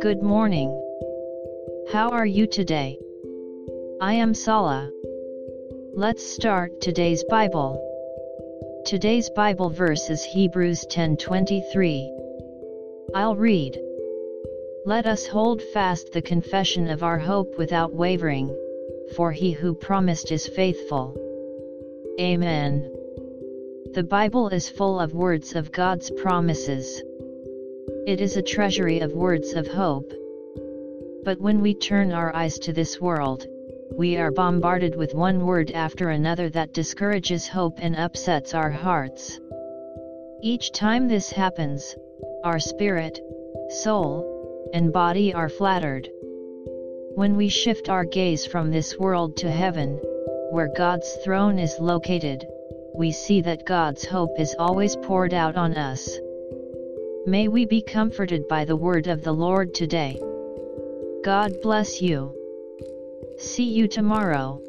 Good morning. How are you today? I am Sala. Let's start today's Bible. Today's Bible verse is Hebrews 10:23. I'll read. Let us hold fast the confession of our hope without wavering, for he who promised is faithful. Amen. The Bible is full of words of God's promises. It is a treasury of words of hope. But when we turn our eyes to this world, we are bombarded with one word after another that discourages hope and upsets our hearts. Each time this happens, our spirit, soul, and body are flattered. When we shift our gaze from this world to heaven, where God's throne is located, we see that God's hope is always poured out on us. May we be comforted by the word of the Lord today. God bless you. See you tomorrow.